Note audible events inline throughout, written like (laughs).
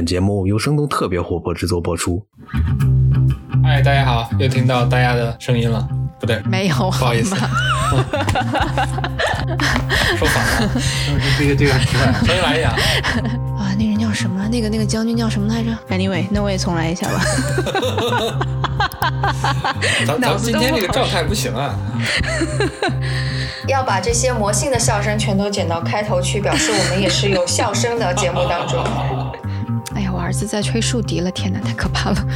本节目由生动特别活泼制作播出。嗨，大家好，又听到大家的声音了，不对，没有，不好意思，说反了，(laughs) 这个这个重新来一下。(laughs) 啊，那人叫什么？那个那个将军叫什么来着？Anyway，那我也重来一下吧。(laughs) 咱咱今天这个状态不行啊。要把这些魔性的笑声全都剪到开头去，表示我们也是有笑声的节目当中。儿子在吹竖笛了，天哪，太可怕了！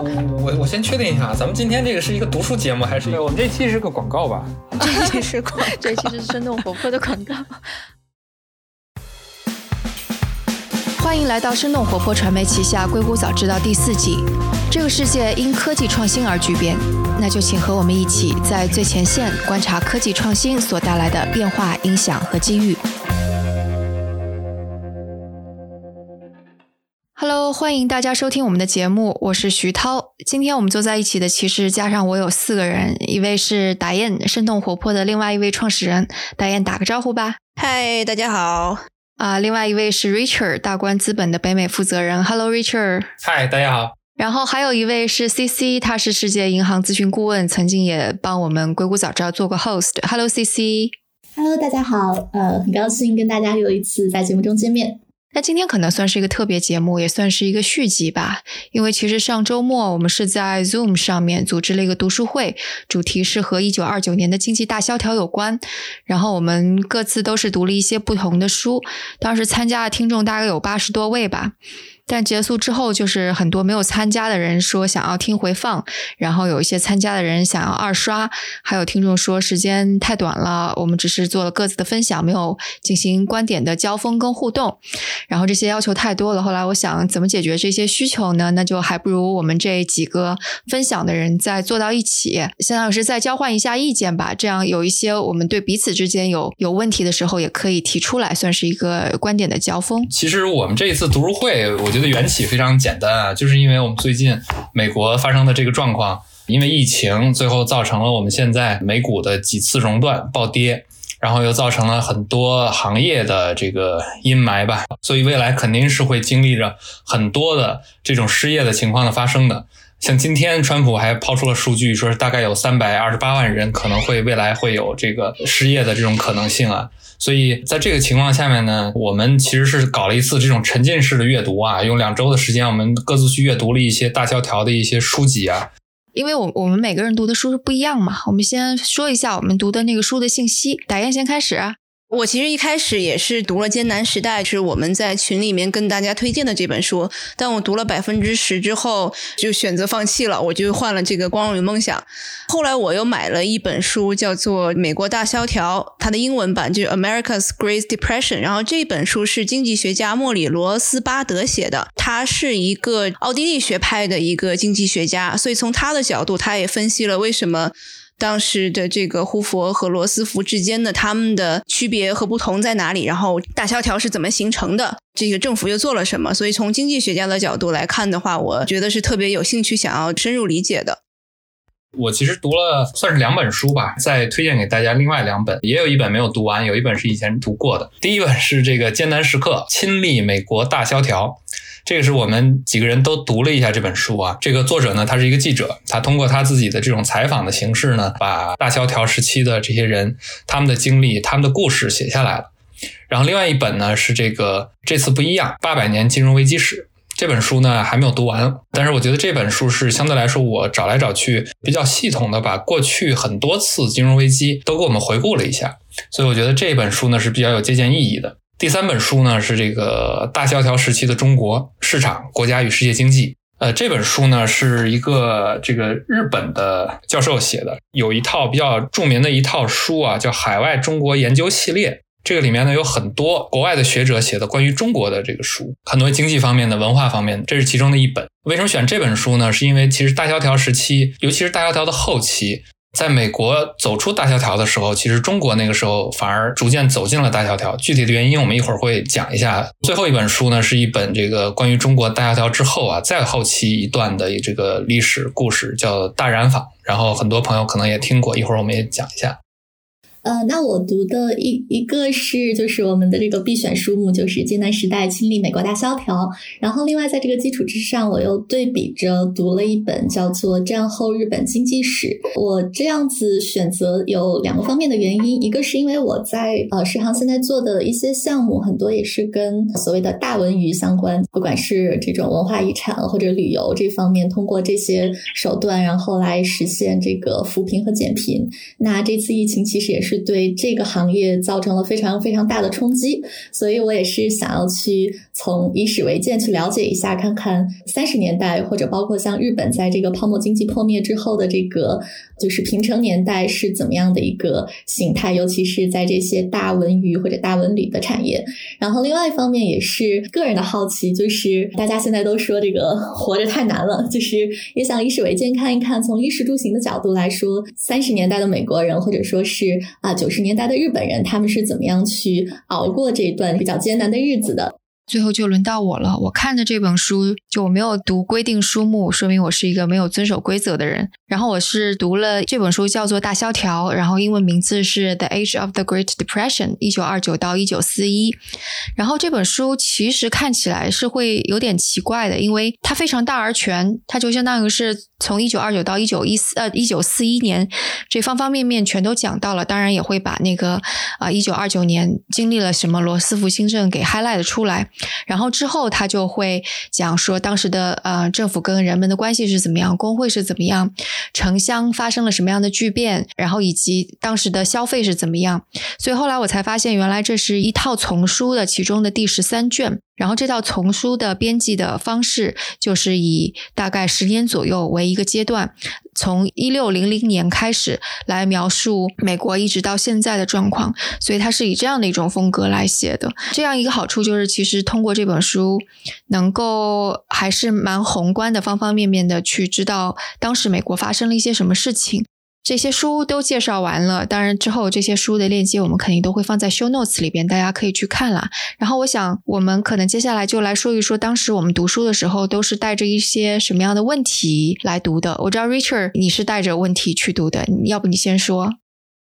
(laughs) 我我先确定一下，咱们今天这个是一个读书节目，还是我们这期是个广告吧？(laughs) 这期是广，这期是生动活泼的广告。欢迎来到生动活泼传媒旗下《硅谷早知道》第四季。这个世界因科技创新而巨变，那就请和我们一起在最前线观察科技创新所带来的变化、影响和机遇。Hello，欢迎大家收听我们的节目，我是徐涛。今天我们坐在一起的其实加上我有四个人，一位是达燕，生动活泼的另外一位创始人，达燕打个招呼吧。嗨，大家好。啊，另外一位是 Richard，大观资本的北美负责人。Hello，Richard。嗨，大家好。然后还有一位是 CC，他是世界银行咨询顾问，曾经也帮我们硅谷早知道做过 host。Hello，CC。Hello，大家好。呃，很高兴跟大家又一次在节目中见面。那今天可能算是一个特别节目，也算是一个续集吧。因为其实上周末我们是在 Zoom 上面组织了一个读书会，主题是和一九二九年的经济大萧条有关。然后我们各自都是读了一些不同的书，当时参加的听众大概有八十多位吧。但结束之后，就是很多没有参加的人说想要听回放，然后有一些参加的人想要二刷，还有听众说时间太短了，我们只是做了各自的分享，没有进行观点的交锋跟互动。然后这些要求太多了，后来我想怎么解决这些需求呢？那就还不如我们这几个分享的人再坐到一起，相当于是再交换一下意见吧。这样有一些我们对彼此之间有有问题的时候，也可以提出来，算是一个观点的交锋。其实我们这一次读书会，我我觉得缘起非常简单啊，就是因为我们最近美国发生的这个状况，因为疫情，最后造成了我们现在美股的几次熔断暴跌，然后又造成了很多行业的这个阴霾吧，所以未来肯定是会经历着很多的这种失业的情况的发生的。像今天川普还抛出了数据，说是大概有三百二十八万人可能会未来会有这个失业的这种可能性啊。所以在这个情况下面呢，我们其实是搞了一次这种沉浸式的阅读啊，用两周的时间，我们各自去阅读了一些大萧条的一些书籍啊。因为我我们每个人读的书是不一样嘛，我们先说一下我们读的那个书的信息。打雁先开始。我其实一开始也是读了《艰难时代》，是我们在群里面跟大家推荐的这本书。但我读了百分之十之后，就选择放弃了，我就换了这个《光荣与梦想》。后来我又买了一本书，叫做《美国大萧条》，它的英文版就是《America's Great Depression》。然后这本书是经济学家莫里罗斯巴德写的，他是一个奥地利学派的一个经济学家，所以从他的角度，他也分析了为什么。当时的这个胡佛和罗斯福之间的他们的区别和不同在哪里？然后大萧条是怎么形成的？这个政府又做了什么？所以从经济学家的角度来看的话，我觉得是特别有兴趣想要深入理解的。我其实读了算是两本书吧，再推荐给大家另外两本，也有一本没有读完，有一本是以前读过的。第一本是这个艰难时刻亲历美国大萧条。这个是我们几个人都读了一下这本书啊。这个作者呢，他是一个记者，他通过他自己的这种采访的形式呢，把大萧条时期的这些人他们的经历、他们的故事写下来了。然后另外一本呢是这个这次不一样八百年金融危机史这本书呢还没有读完，但是我觉得这本书是相对来说我找来找去比较系统的把过去很多次金融危机都给我们回顾了一下，所以我觉得这本书呢是比较有借鉴意义的。第三本书呢是这个大萧条时期的中国市场、国家与世界经济。呃，这本书呢是一个这个日本的教授写的，有一套比较著名的一套书啊，叫《海外中国研究系列》。这个里面呢有很多国外的学者写的关于中国的这个书，很多经济方面的、文化方面的，这是其中的一本。为什么选这本书呢？是因为其实大萧条时期，尤其是大萧条的后期。在美国走出大萧条的时候，其实中国那个时候反而逐渐走进了大萧条。具体的原因，我们一会儿会讲一下。最后一本书呢，是一本这个关于中国大萧条之后啊，再后期一段的这个历史故事，叫《大染坊》。然后很多朋友可能也听过，一会儿我们也讲一下。呃，那我读的一一个是就是我们的这个必选书目，就是艰难时代亲历美国大萧条。然后另外在这个基础之上，我又对比着读了一本叫做《战后日本经济史》。我这样子选择有两个方面的原因，一个是因为我在呃世行现在做的一些项目，很多也是跟所谓的大文娱相关，不管是这种文化遗产或者旅游这方面，通过这些手段，然后来实现这个扶贫和减贫。那这次疫情其实也是。是对这个行业造成了非常非常大的冲击，所以我也是想要去从以史为鉴去了解一下，看看三十年代或者包括像日本在这个泡沫经济破灭之后的这个就是平成年代是怎么样的一个形态，尤其是在这些大文娱或者大文旅的产业。然后另外一方面也是个人的好奇，就是大家现在都说这个 (laughs) 活着太难了，就是也想以史为鉴看一看，从衣食住行的角度来说，三十年代的美国人或者说是。啊，九十年代的日本人他们是怎么样去熬过这一段比较艰难的日子的？最后就轮到我了。我看的这本书，就我没有读规定书目，说明我是一个没有遵守规则的人。然后我是读了这本书，叫做《大萧条》，然后英文名字是《The Age of the Great Depression》，一九二九到一九四一。然后这本书其实看起来是会有点奇怪的，因为它非常大而全，它就相当于是从一九二九到一九一四呃一九四一年这方方面面全都讲到了。当然也会把那个啊一九二九年经历了什么罗斯福新政给 highlight 出来。然后之后他就会讲说当时的呃政府跟人们的关系是怎么样，工会是怎么样，城乡发生了什么样的巨变，然后以及当时的消费是怎么样。所以后来我才发现，原来这是一套丛书的其中的第十三卷。然后这套丛书的编辑的方式就是以大概十年左右为一个阶段，从一六零零年开始来描述美国一直到现在的状况，所以它是以这样的一种风格来写的。这样一个好处就是，其实通过这本书，能够还是蛮宏观的，方方面面的去知道当时美国发生了一些什么事情。这些书都介绍完了，当然之后这些书的链接我们肯定都会放在 show notes 里边，大家可以去看啦。然后我想，我们可能接下来就来说一说，当时我们读书的时候都是带着一些什么样的问题来读的。我知道 Richard 你是带着问题去读的，要不你先说。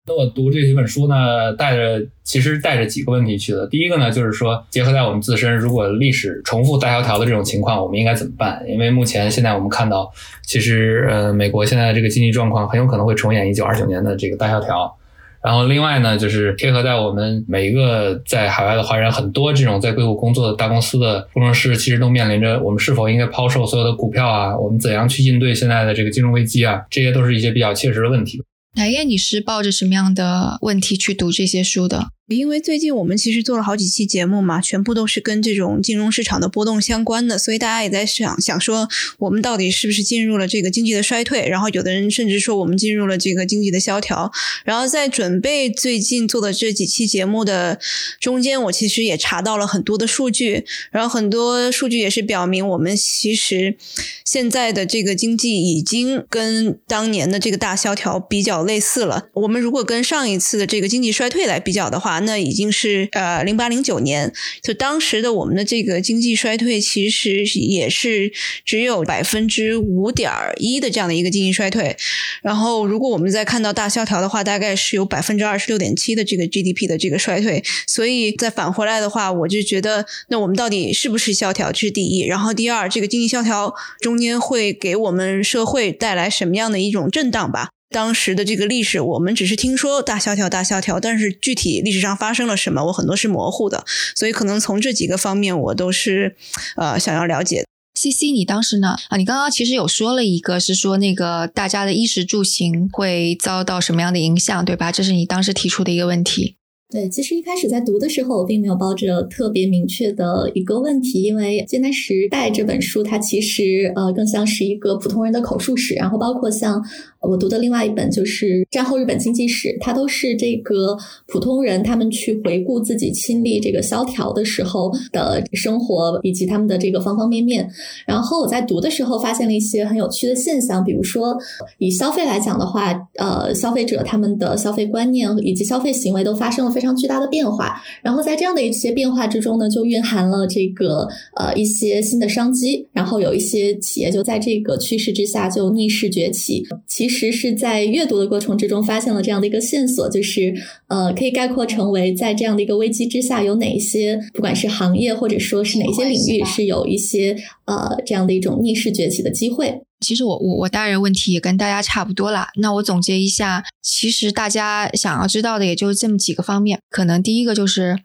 那我读这几本书呢，带着其实带着几个问题去的。第一个呢，就是说结合在我们自身，如果历史重复大萧条的这种情况，我们应该怎么办？因为目前现在我们看到，其实呃，美国现在的这个经济状况很有可能会重演一九二九年的这个大萧条。然后另外呢，就是贴合在我们每一个在海外的华人，很多这种在硅谷工作的大公司的工程师，其实都面临着我们是否应该抛售所有的股票啊？我们怎样去应对现在的这个金融危机啊？这些都是一些比较切实的问题。南燕，你是抱着什么样的问题去读这些书的？因为最近我们其实做了好几期节目嘛，全部都是跟这种金融市场的波动相关的，所以大家也在想想说，我们到底是不是进入了这个经济的衰退？然后有的人甚至说我们进入了这个经济的萧条。然后在准备最近做的这几期节目的中间，我其实也查到了很多的数据，然后很多数据也是表明，我们其实现在的这个经济已经跟当年的这个大萧条比较类似了。我们如果跟上一次的这个经济衰退来比较的话，那已经是呃零八零九年，就当时的我们的这个经济衰退，其实也是只有百分之五点一的这样的一个经济衰退。然后，如果我们再看到大萧条的话，大概是有百分之二十六点七的这个 GDP 的这个衰退。所以再返回来的话，我就觉得，那我们到底是不是萧条？这是第一。然后第二，这个经济萧条中间会给我们社会带来什么样的一种震荡吧？当时的这个历史，我们只是听说大萧条、大萧条，但是具体历史上发生了什么，我很多是模糊的，所以可能从这几个方面，我都是呃想要了解。C C，你当时呢？啊，你刚刚其实有说了一个，是说那个大家的衣食住行会遭到什么样的影响，对吧？这是你当时提出的一个问题。对，其实一开始在读的时候，我并没有抱着特别明确的一个问题，因为《艰难时代》这本书，它其实呃更像是一个普通人的口述史，然后包括像。我读的另外一本就是战后日本经济史，它都是这个普通人他们去回顾自己亲历这个萧条的时候的生活，以及他们的这个方方面面。然后我在读的时候发现了一些很有趣的现象，比如说以消费来讲的话，呃，消费者他们的消费观念以及消费行为都发生了非常。常巨大的变化。然后在这样的一些变化之中呢，就蕴含了这个呃一些新的商机。然后有一些企业就在这个趋势之下就逆势崛起。其实是在阅读的过程之中发现了这样的一个线索，就是呃可以概括成为在这样的一个危机之下，有哪一些不管是行业或者说是哪些领域是有一些呃这样的一种逆势崛起的机会。其实我我我大人问题也跟大家差不多啦。那我总结一下，其实大家想要知道的也就这么几个方面。可能第一个就是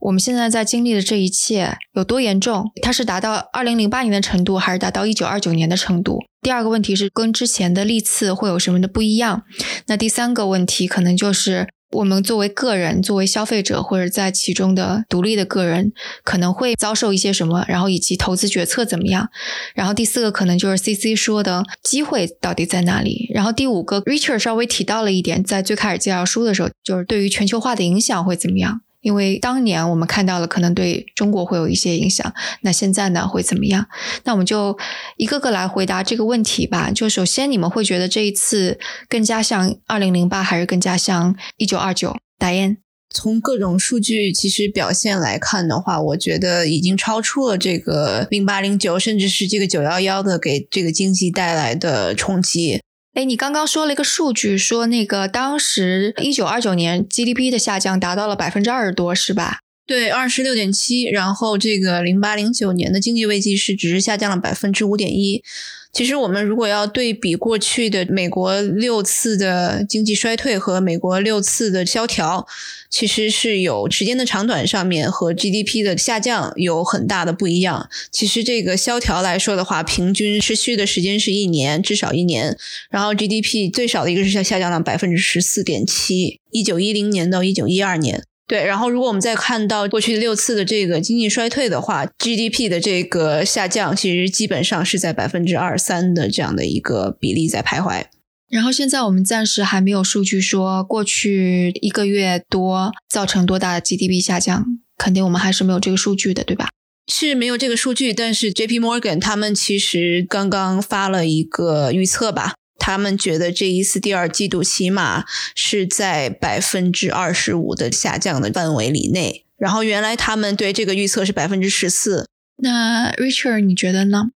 我们现在在经历的这一切有多严重，它是达到二零零八年的程度，还是达到一九二九年的程度？第二个问题是跟之前的历次会有什么的不一样？那第三个问题可能就是。我们作为个人，作为消费者或者在其中的独立的个人，可能会遭受一些什么，然后以及投资决策怎么样。然后第四个可能就是 C C 说的机会到底在哪里。然后第五个，Richard 稍微提到了一点，在最开始介绍书的时候，就是对于全球化的影响会怎么样。因为当年我们看到了可能对中国会有一些影响，那现在呢会怎么样？那我们就一个个来回答这个问题吧。就首先，你们会觉得这一次更加像二零零八，还是更加像一九二九？打印从各种数据其实表现来看的话，我觉得已经超出了这个零八零九，甚至是这个九幺幺的给这个经济带来的冲击。哎，你刚刚说了一个数据，说那个当时一九二九年 GDP 的下降达到了百分之二十多，是吧？对，二十六点七。然后这个零八零九年的经济危机是只是下降了百分之五点一。其实我们如果要对比过去的美国六次的经济衰退和美国六次的萧条，其实是有时间的长短上面和 GDP 的下降有很大的不一样。其实这个萧条来说的话，平均持续的时间是一年，至少一年。然后 GDP 最少的一个是下下降了百分之十四点七，一九一零年到一九一二年。对，然后如果我们再看到过去六次的这个经济衰退的话，GDP 的这个下降其实基本上是在百分之二三的这样的一个比例在徘徊。然后现在我们暂时还没有数据说过去一个月多造成多大的 GDP 下降，肯定我们还是没有这个数据的，对吧？是没有这个数据，但是 JP Morgan 他们其实刚刚发了一个预测吧。他们觉得这一次第二季度起码是在百分之二十五的下降的范围里内，然后原来他们对这个预测是百分之十四。那 Richard 你觉得呢？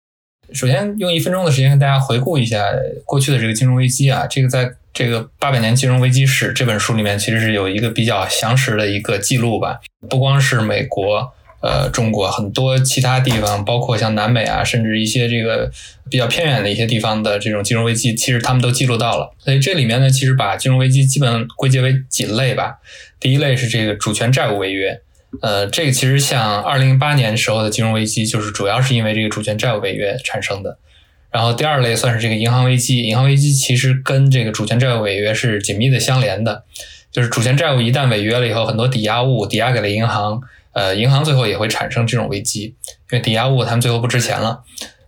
首先用一分钟的时间跟大家回顾一下过去的这个金融危机啊，这个在这个《八百年金融危机史》这本书里面其实是有一个比较详实的一个记录吧，不光是美国。呃，中国很多其他地方，包括像南美啊，甚至一些这个比较偏远的一些地方的这种金融危机，其实他们都记录到了。所以这里面呢，其实把金融危机基本归结为几类吧。第一类是这个主权债务违约，呃，这个其实像二零零八年时候的金融危机，就是主要是因为这个主权债务违约产生的。然后第二类算是这个银行危机，银行危机其实跟这个主权债务违约是紧密的相连的，就是主权债务一旦违约了以后，很多抵押物抵押给了银行。呃，银行最后也会产生这种危机，因为抵押物他们最后不值钱了。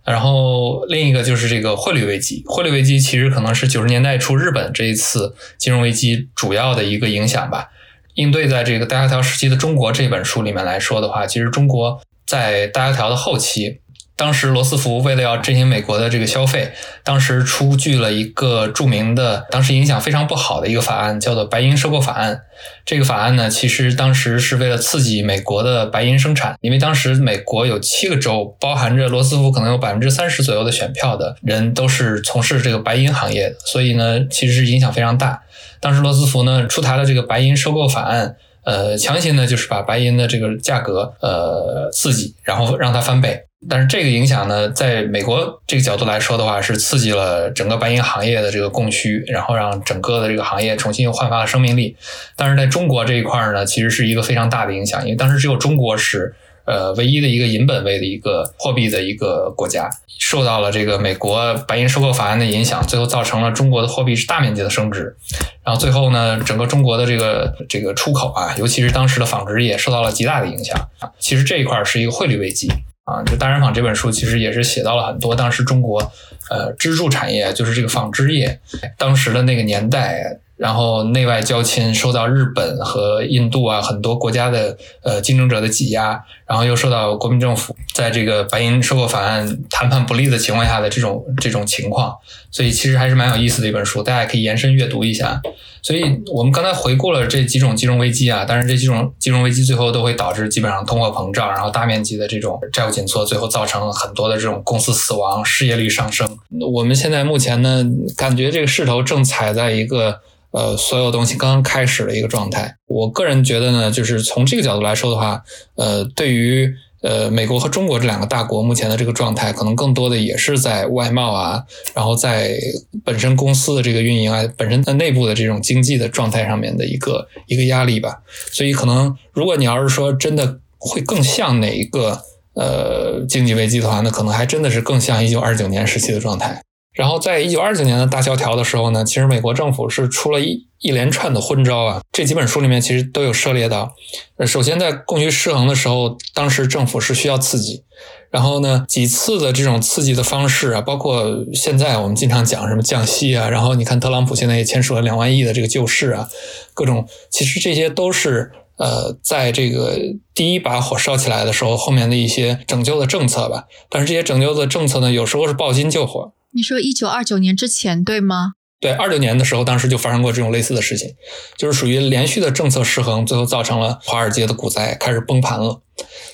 然后另一个就是这个汇率危机，汇率危机其实可能是九十年代初日本这一次金融危机主要的一个影响吧。应对在这个大萧条时期的中国这本书里面来说的话，其实中国在大萧条的后期。当时罗斯福为了要振兴美国的这个消费，当时出具了一个著名的、当时影响非常不好的一个法案，叫做白银收购法案。这个法案呢，其实当时是为了刺激美国的白银生产，因为当时美国有七个州，包含着罗斯福可能有百分之三十左右的选票的人都是从事这个白银行业的，所以呢，其实是影响非常大。当时罗斯福呢出台了这个白银收购法案，呃，强行呢就是把白银的这个价格呃刺激，然后让它翻倍。但是这个影响呢，在美国这个角度来说的话，是刺激了整个白银行业的这个供需，然后让整个的这个行业重新又焕发了生命力。但是在中国这一块呢，其实是一个非常大的影响，因为当时只有中国是呃唯一的一个银本位的一个货币的一个国家，受到了这个美国白银收购法案的影响，最后造成了中国的货币是大面积的升值。然后最后呢，整个中国的这个这个出口啊，尤其是当时的纺织业受到了极大的影响。其实这一块是一个汇率危机。啊，就《大染坊》这本书其实也是写到了很多当时中国呃支柱产业，就是这个纺织业。当时的那个年代，然后内外交侵，受到日本和印度啊很多国家的呃竞争者的挤压，然后又受到国民政府在这个白银收购法案谈判不利的情况下的这种这种情况，所以其实还是蛮有意思的一本书，大家可以延伸阅读一下。所以我们刚才回顾了这几种金融危机啊，但是这几种金融危机最后都会导致基本上通货膨胀，然后大面积的这种债务紧缩，最后造成很多的这种公司死亡、失业率上升。我们现在目前呢，感觉这个势头正踩在一个。呃，所有东西刚刚开始的一个状态。我个人觉得呢，就是从这个角度来说的话，呃，对于呃美国和中国这两个大国目前的这个状态，可能更多的也是在外贸啊，然后在本身公司的这个运营啊，本身在内部的这种经济的状态上面的一个一个压力吧。所以，可能如果你要是说真的会更像哪一个呃经济危机的话，那可能还真的是更像一九二九年时期的状态。然后在一九二九年的大萧条的时候呢，其实美国政府是出了一一连串的昏招啊。这几本书里面其实都有涉猎到。呃，首先在供需失衡的时候，当时政府是需要刺激。然后呢，几次的这种刺激的方式啊，包括现在我们经常讲什么降息啊，然后你看特朗普现在也签署了两万亿的这个救市啊，各种其实这些都是呃，在这个第一把火烧起来的时候，后面的一些拯救的政策吧。但是这些拯救的政策呢，有时候是抱薪救火。你说一九二九年之前对吗？对，二九年的时候，当时就发生过这种类似的事情，就是属于连续的政策失衡，最后造成了华尔街的股灾开始崩盘了。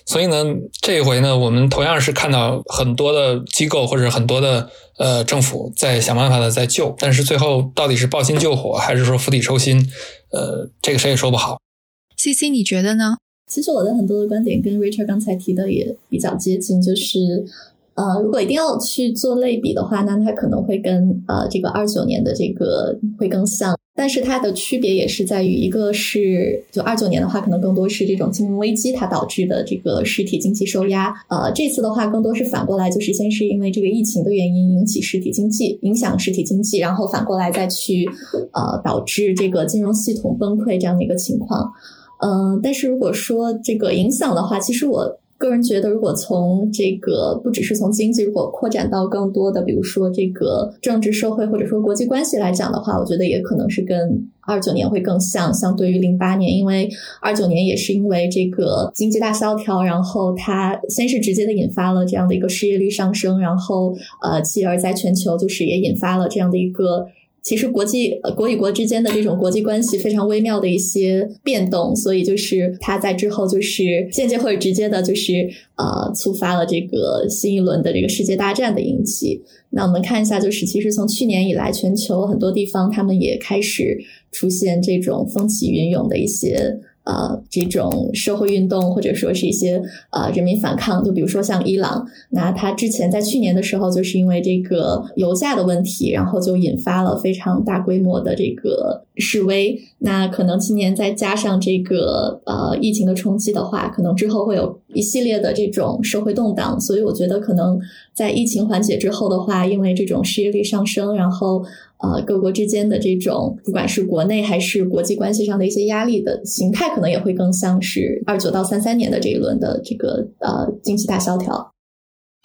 所以呢，这一回呢，我们同样是看到很多的机构或者很多的呃政府在想办法的在救，但是最后到底是抱薪救火，还是说釜底抽薪？呃，这个谁也说不好。C C，你觉得呢？其实我的很多的观点跟 Richard 刚才提的也比较接近，就是。呃，如果一定要去做类比的话，那它可能会跟呃这个二九年的这个会更像，但是它的区别也是在于，一个是就二九年的话，可能更多是这种金融危机它导致的这个实体经济受压，呃，这次的话更多是反过来，就是先是因为这个疫情的原因引起实体经济影响实体经济，然后反过来再去呃导致这个金融系统崩溃这样的一个情况，嗯，但是如果说这个影响的话，其实我。个人觉得，如果从这个不只是从经济，如果扩展到更多的，比如说这个政治社会或者说国际关系来讲的话，我觉得也可能是跟二九年会更像。相对于零八年，因为二九年也是因为这个经济大萧条，然后它先是直接的引发了这样的一个失业率上升，然后呃，继而在全球就是也引发了这样的一个。其实国际国与国之间的这种国际关系非常微妙的一些变动，所以就是它在之后就是间接或者直接的，就是呃触发了这个新一轮的这个世界大战的引起。那我们看一下，就是其实从去年以来，全球很多地方他们也开始出现这种风起云涌的一些。呃，这种社会运动或者说是一些呃人民反抗，就比如说像伊朗，那他之前在去年的时候，就是因为这个油价的问题，然后就引发了非常大规模的这个示威。那可能今年再加上这个呃疫情的冲击的话，可能之后会有一系列的这种社会动荡。所以我觉得可能在疫情缓解之后的话，因为这种失业率上升，然后。呃，各国之间的这种，不管是国内还是国际关系上的一些压力的形态，可能也会更像是二九到三三年的这一轮的这个呃经济大萧条。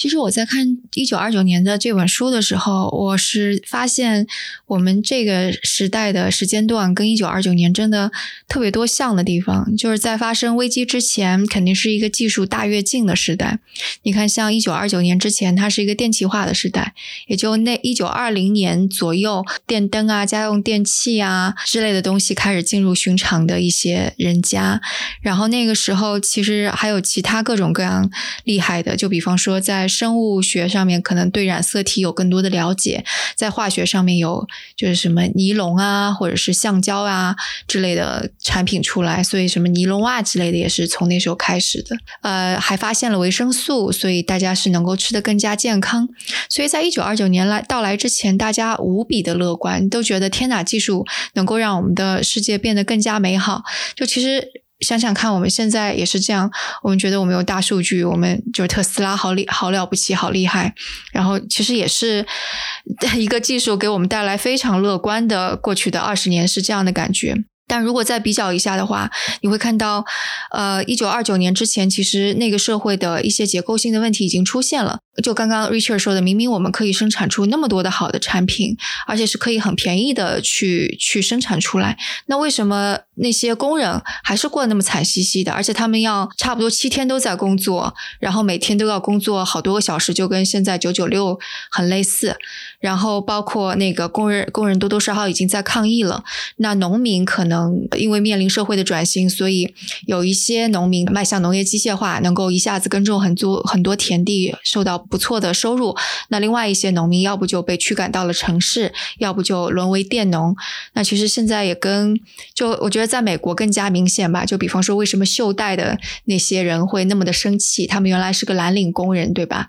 其实我在看一九二九年的这本书的时候，我是发现我们这个时代的时间段跟一九二九年真的特别多像的地方。就是在发生危机之前，肯定是一个技术大跃进的时代。你看，像一九二九年之前，它是一个电气化的时代，也就那一九二零年左右，电灯啊、家用电器啊之类的东西开始进入寻常的一些人家。然后那个时候，其实还有其他各种各样厉害的，就比方说在。生物学上面可能对染色体有更多的了解，在化学上面有就是什么尼龙啊，或者是橡胶啊之类的产品出来，所以什么尼龙袜之类的也是从那时候开始的。呃，还发现了维生素，所以大家是能够吃得更加健康。所以在一九二九年来到来之前，大家无比的乐观，都觉得天哪，技术能够让我们的世界变得更加美好。就其实。想想看，我们现在也是这样。我们觉得我们有大数据，我们就是特斯拉好厉好了不起，好厉害。然后其实也是 (laughs) 一个技术给我们带来非常乐观的过去的二十年是这样的感觉。但如果再比较一下的话，你会看到，呃，一九二九年之前，其实那个社会的一些结构性的问题已经出现了。就刚刚 Richard 说的，明明我们可以生产出那么多的好的产品，而且是可以很便宜的去去生产出来，那为什么那些工人还是过得那么惨兮兮的？而且他们要差不多七天都在工作，然后每天都要工作好多个小时，就跟现在九九六很类似。然后包括那个工人，工人多多少少已经在抗议了。那农民可能因为面临社会的转型，所以有一些农民迈向农业机械化，能够一下子耕种很多很多田地，受到不错的收入。那另外一些农民，要不就被驱赶到了城市，要不就沦为佃农。那其实现在也跟就我觉得在美国更加明显吧。就比方说，为什么袖带的那些人会那么的生气？他们原来是个蓝领工人，对吧？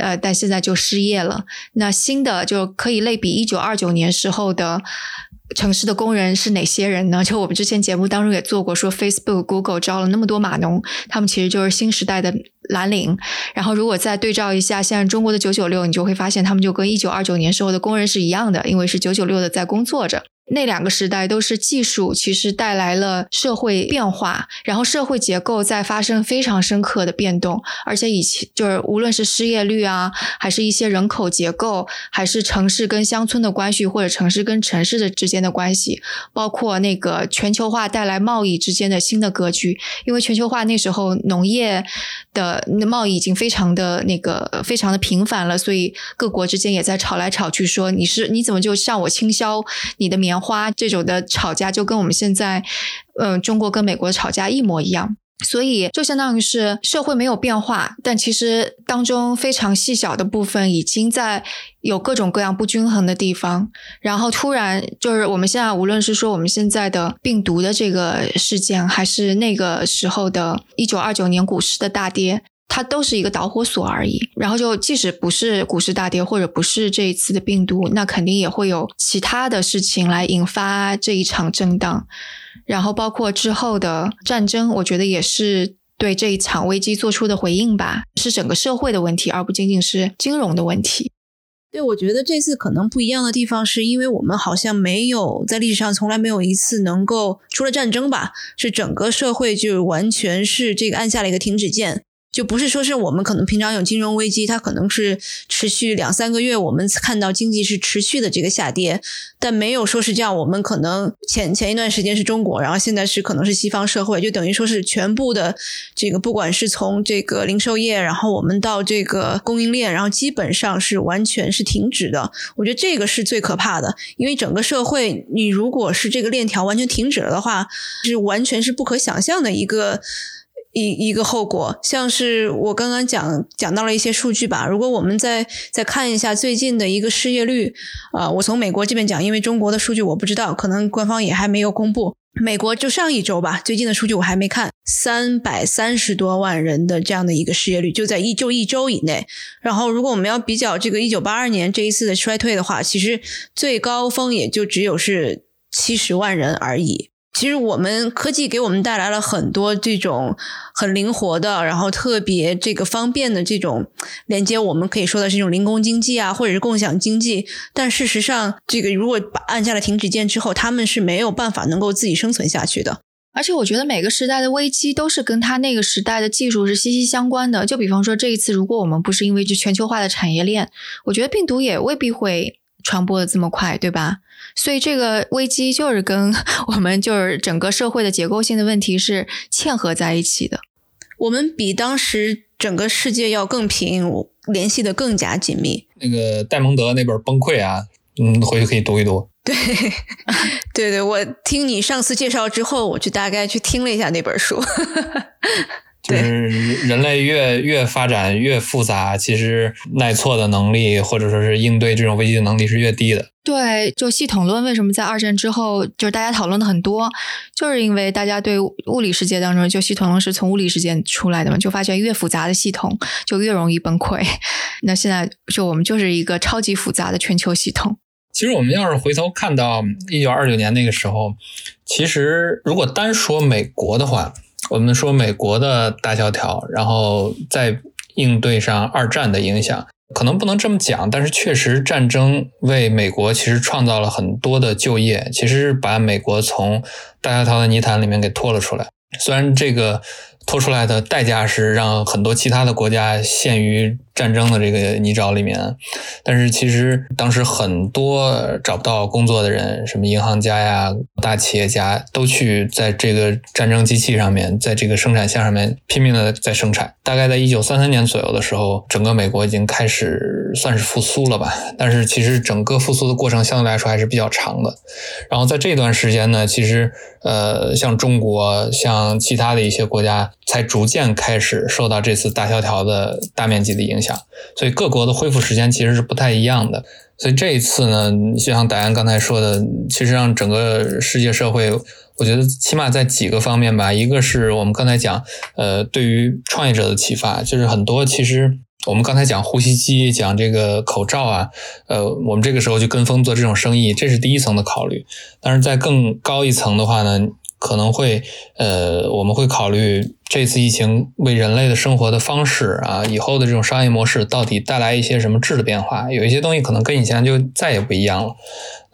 呃，但现在就失业了。那新的就可以类比一九二九年时候的城市的工人是哪些人呢？(laughs) 就我们之前节目当中也做过，说 Facebook、Google 招了那么多码农，他们其实就是新时代的蓝领。然后如果再对照一下现在中国的九九六，你就会发现他们就跟一九二九年时候的工人是一样的，因为是九九六的在工作着。那两个时代都是技术其实带来了社会变化，然后社会结构在发生非常深刻的变动，而且以前就是无论是失业率啊，还是一些人口结构，还是城市跟乡村的关系，或者城市跟城市的之间的关系，包括那个全球化带来贸易之间的新的格局，因为全球化那时候农业的贸易已经非常的那个非常的频繁了，所以各国之间也在吵来吵去，说你是你怎么就向我倾销你的棉。花这种的吵架就跟我们现在，嗯，中国跟美国吵架一模一样，所以就相当于是社会没有变化，但其实当中非常细小的部分已经在有各种各样不均衡的地方，然后突然就是我们现在无论是说我们现在的病毒的这个事件，还是那个时候的一九二九年股市的大跌。它都是一个导火索而已，然后就即使不是股市大跌，或者不是这一次的病毒，那肯定也会有其他的事情来引发这一场震荡，然后包括之后的战争，我觉得也是对这一场危机做出的回应吧，是整个社会的问题，而不仅仅是金融的问题。对，我觉得这次可能不一样的地方，是因为我们好像没有在历史上从来没有一次能够除了战争吧，是整个社会就完全是这个按下了一个停止键。就不是说是我们可能平常有金融危机，它可能是持续两三个月，我们看到经济是持续的这个下跌，但没有说是这样。我们可能前前一段时间是中国，然后现在是可能是西方社会，就等于说是全部的这个，不管是从这个零售业，然后我们到这个供应链，然后基本上是完全是停止的。我觉得这个是最可怕的，因为整个社会，你如果是这个链条完全停止了的话，是完全是不可想象的一个。一一个后果，像是我刚刚讲讲到了一些数据吧。如果我们再再看一下最近的一个失业率，啊，我从美国这边讲，因为中国的数据我不知道，可能官方也还没有公布。美国就上一周吧，最近的数据我还没看，三百三十多万人的这样的一个失业率，就在一就一周以内。然后，如果我们要比较这个一九八二年这一次的衰退的话，其实最高峰也就只有是七十万人而已。其实我们科技给我们带来了很多这种很灵活的，然后特别这个方便的这种连接，我们可以说的是一种零工经济啊，或者是共享经济。但事实上，这个如果按下了停止键之后，他们是没有办法能够自己生存下去的。而且我觉得每个时代的危机都是跟他那个时代的技术是息息相关的。就比方说这一次，如果我们不是因为这全球化的产业链，我觉得病毒也未必会传播的这么快，对吧？所以这个危机就是跟 (laughs) 我们就是整个社会的结构性的问题是嵌合在一起的。我们比当时整个世界要更平，联系的更加紧密。那个戴蒙德那本《崩溃》啊，嗯，回去可以读一读。对，(laughs) 对对，我听你上次介绍之后，我就大概去听了一下那本书。就是人类越越发展越复杂，其实耐挫的能力或者说是应对这种危机的能力是越低的。对，就系统论为什么在二战之后就是大家讨论的很多，就是因为大家对物理世界当中就系统论是从物理世界出来的嘛，就发现越复杂的系统就越容易崩溃。(laughs) 那现在就我们就是一个超级复杂的全球系统。其实我们要是回头看到一九二九年那个时候，其实如果单说美国的话。我们说美国的大萧条，然后再应对上二战的影响，可能不能这么讲，但是确实战争为美国其实创造了很多的就业，其实把美国从大萧条的泥潭里面给拖了出来。虽然这个拖出来的代价是让很多其他的国家陷于战争的这个泥沼里面。但是其实当时很多找不到工作的人，什么银行家呀、大企业家，都去在这个战争机器上面，在这个生产线上面拼命的在生产。大概在一九三三年左右的时候，整个美国已经开始算是复苏了吧。但是其实整个复苏的过程相对来说还是比较长的。然后在这段时间呢，其实呃，像中国、像其他的一些国家，才逐渐开始受到这次大萧条的大面积的影响。所以各国的恢复时间其实是不太一样的。所以这一次呢，就像戴安刚才说的，其实让整个世界社会，我觉得起码在几个方面吧，一个是我们刚才讲，呃，对于创业者的启发，就是很多其实我们刚才讲呼吸机、讲这个口罩啊，呃，我们这个时候就跟风做这种生意，这是第一层的考虑。但是在更高一层的话呢，可能会，呃，我们会考虑。这次疫情为人类的生活的方式啊，以后的这种商业模式到底带来一些什么质的变化？有一些东西可能跟以前就再也不一样了。